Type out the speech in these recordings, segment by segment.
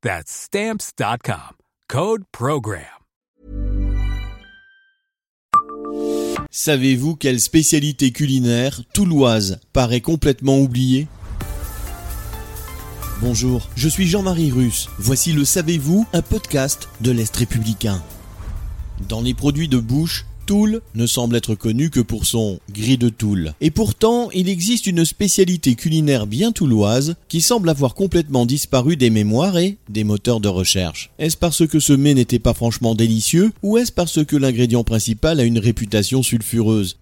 That's stamps.com. Code Program. Savez-vous quelle spécialité culinaire touloise paraît complètement oubliée? Bonjour, je suis Jean-Marie Russe. Voici le Savez-vous, un podcast de l'Est républicain. Dans les produits de bouche, Toul ne semble être connu que pour son gris de Toul. Et pourtant, il existe une spécialité culinaire bien touloise qui semble avoir complètement disparu des mémoires et des moteurs de recherche. Est-ce parce que ce mets n'était pas franchement délicieux ou est-ce parce que l'ingrédient principal a une réputation sulfureuse?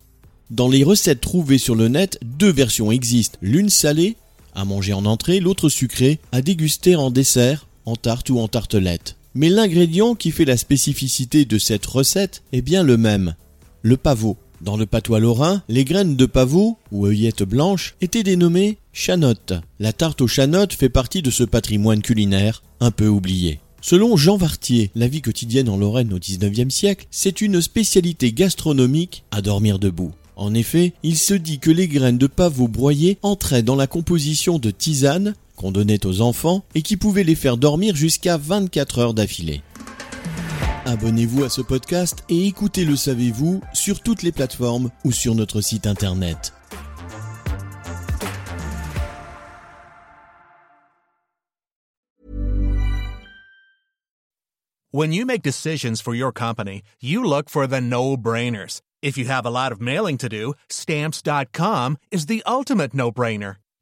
Dans les recettes trouvées sur le net, deux versions existent, l'une salée, à manger en entrée, l'autre sucrée, à déguster en dessert, en tarte ou en tartelette. Mais l'ingrédient qui fait la spécificité de cette recette est bien le même, le pavot. Dans le patois lorrain, les graines de pavot, ou œillettes blanches, étaient dénommées chanottes. La tarte aux chanottes fait partie de ce patrimoine culinaire un peu oublié. Selon Jean Vartier, la vie quotidienne en Lorraine au XIXe siècle, c'est une spécialité gastronomique à dormir debout. En effet, il se dit que les graines de pavot broyées entraient dans la composition de tisanes qu'on donnait aux enfants et qui pouvaient les faire dormir jusqu'à 24 heures d'affilée. Abonnez-vous à ce podcast et écoutez Le Savez-vous sur toutes les plateformes ou sur notre site internet. When you make decisions for your company, you look for the no-brainers. If you have a lot of mailing to do, stamps.com is the ultimate no-brainer.